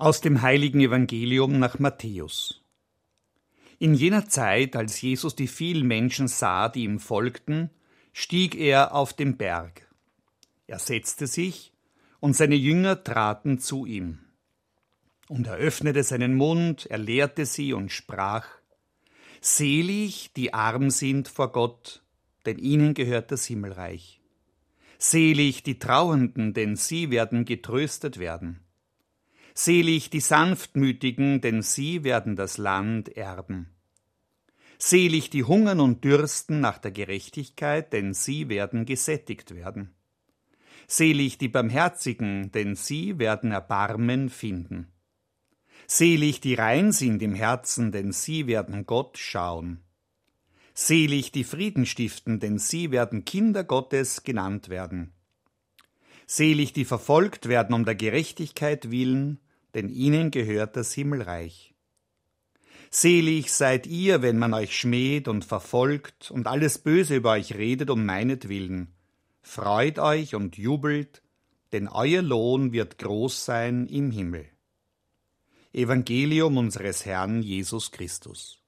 Aus dem heiligen Evangelium nach Matthäus. In jener Zeit, als Jesus die vielen Menschen sah, die ihm folgten, stieg er auf den Berg. Er setzte sich, und seine Jünger traten zu ihm. Und er öffnete seinen Mund, er lehrte sie und sprach Selig, die arm sind vor Gott, denn ihnen gehört das Himmelreich. Selig die Trauenden, denn sie werden getröstet werden. Selig die Sanftmütigen, denn sie werden das Land erben. Selig die hungern und dürsten nach der Gerechtigkeit, denn sie werden gesättigt werden. Selig die Barmherzigen, denn sie werden Erbarmen finden. Selig die rein sind im Herzen, denn sie werden Gott schauen. Selig die Frieden stiften, denn sie werden Kinder Gottes genannt werden. Selig die verfolgt werden um der Gerechtigkeit willen, denn ihnen gehört das Himmelreich. Selig seid ihr, wenn man euch schmäht und verfolgt und alles Böse über euch redet um meinetwillen. Freut euch und jubelt, denn euer Lohn wird groß sein im Himmel. Evangelium unseres Herrn Jesus Christus.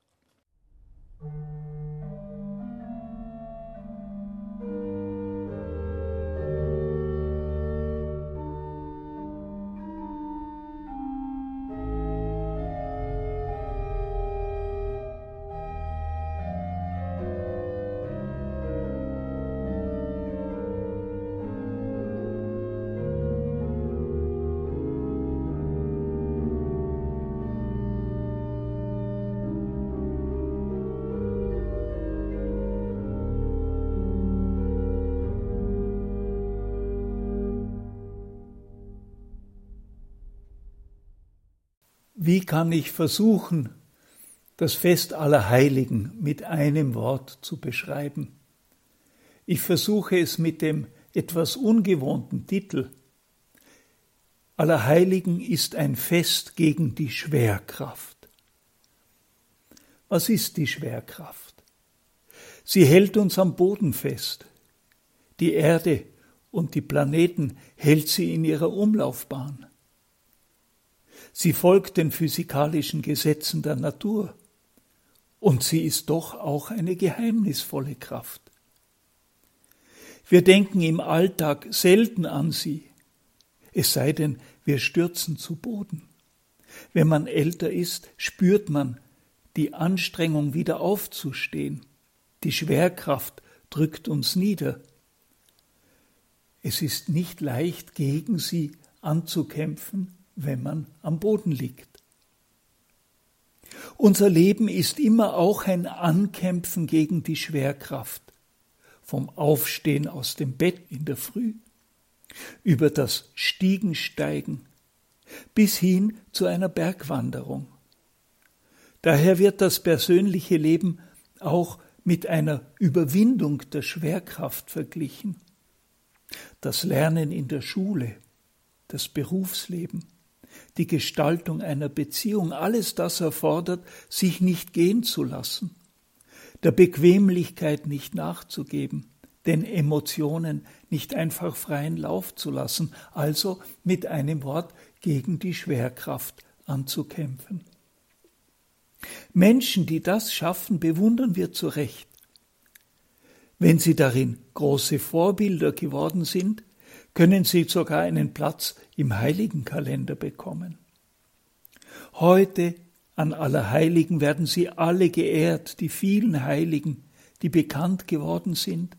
Wie kann ich versuchen, das Fest aller Heiligen mit einem Wort zu beschreiben? Ich versuche es mit dem etwas ungewohnten Titel Allerheiligen ist ein Fest gegen die Schwerkraft. Was ist die Schwerkraft? Sie hält uns am Boden fest. Die Erde und die Planeten hält sie in ihrer Umlaufbahn. Sie folgt den physikalischen Gesetzen der Natur. Und sie ist doch auch eine geheimnisvolle Kraft. Wir denken im Alltag selten an sie, es sei denn, wir stürzen zu Boden. Wenn man älter ist, spürt man die Anstrengung, wieder aufzustehen. Die Schwerkraft drückt uns nieder. Es ist nicht leicht, gegen sie anzukämpfen, wenn man am Boden liegt. Unser Leben ist immer auch ein Ankämpfen gegen die Schwerkraft, vom Aufstehen aus dem Bett in der Früh, über das Stiegensteigen bis hin zu einer Bergwanderung. Daher wird das persönliche Leben auch mit einer Überwindung der Schwerkraft verglichen. Das Lernen in der Schule, das Berufsleben, die Gestaltung einer Beziehung, alles das erfordert, sich nicht gehen zu lassen, der Bequemlichkeit nicht nachzugeben, den Emotionen nicht einfach freien Lauf zu lassen, also mit einem Wort gegen die Schwerkraft anzukämpfen. Menschen, die das schaffen, bewundern wir zu Recht. Wenn sie darin große Vorbilder geworden sind, können sie sogar einen Platz im Heiligenkalender bekommen. Heute an Allerheiligen werden sie alle geehrt, die vielen Heiligen, die bekannt geworden sind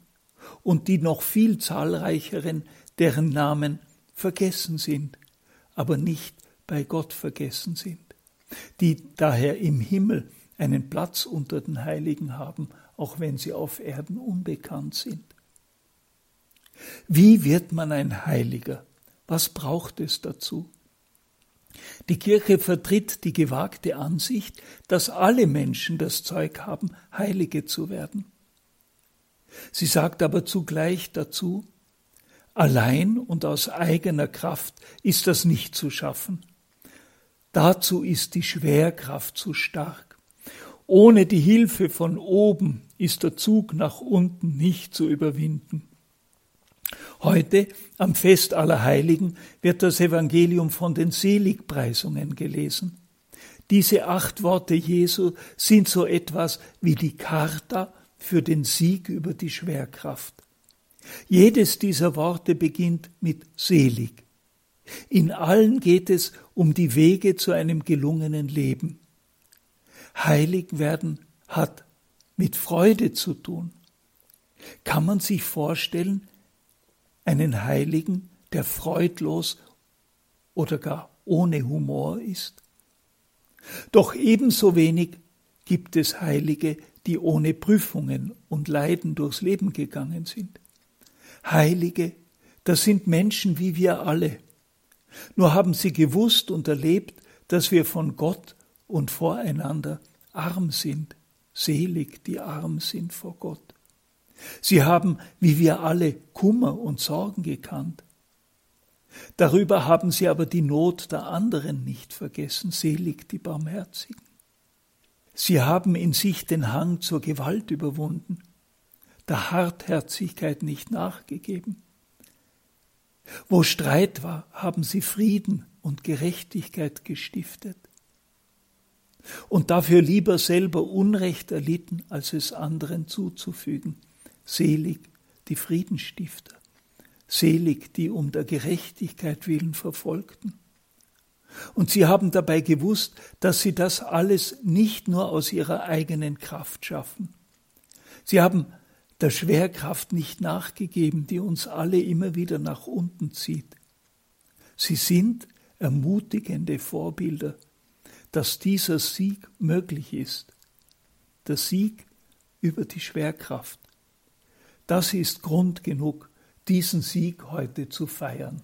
und die noch viel zahlreicheren, deren Namen vergessen sind, aber nicht bei Gott vergessen sind, die daher im Himmel einen Platz unter den Heiligen haben, auch wenn sie auf Erden unbekannt sind. Wie wird man ein Heiliger? Was braucht es dazu? Die Kirche vertritt die gewagte Ansicht, dass alle Menschen das Zeug haben, Heilige zu werden. Sie sagt aber zugleich dazu, allein und aus eigener Kraft ist das nicht zu schaffen. Dazu ist die Schwerkraft zu stark. Ohne die Hilfe von oben ist der Zug nach unten nicht zu überwinden. Heute, am Fest aller Heiligen, wird das Evangelium von den Seligpreisungen gelesen. Diese acht Worte Jesu sind so etwas wie die Charta für den Sieg über die Schwerkraft. Jedes dieser Worte beginnt mit selig. In allen geht es um die Wege zu einem gelungenen Leben. Heilig werden hat mit Freude zu tun. Kann man sich vorstellen, einen Heiligen, der freudlos oder gar ohne Humor ist? Doch ebenso wenig gibt es Heilige, die ohne Prüfungen und Leiden durchs Leben gegangen sind. Heilige, das sind Menschen wie wir alle. Nur haben sie gewusst und erlebt, dass wir von Gott und voreinander arm sind, selig, die arm sind vor Gott. Sie haben, wie wir alle, Kummer und Sorgen gekannt. Darüber haben sie aber die Not der anderen nicht vergessen, selig die Barmherzigen. Sie haben in sich den Hang zur Gewalt überwunden, der Hartherzigkeit nicht nachgegeben. Wo Streit war, haben sie Frieden und Gerechtigkeit gestiftet und dafür lieber selber Unrecht erlitten, als es anderen zuzufügen. Selig die Friedensstifter, selig die um der Gerechtigkeit willen verfolgten. Und sie haben dabei gewusst, dass sie das alles nicht nur aus ihrer eigenen Kraft schaffen. Sie haben der Schwerkraft nicht nachgegeben, die uns alle immer wieder nach unten zieht. Sie sind ermutigende Vorbilder, dass dieser Sieg möglich ist. Der Sieg über die Schwerkraft. Das ist Grund genug, diesen Sieg heute zu feiern.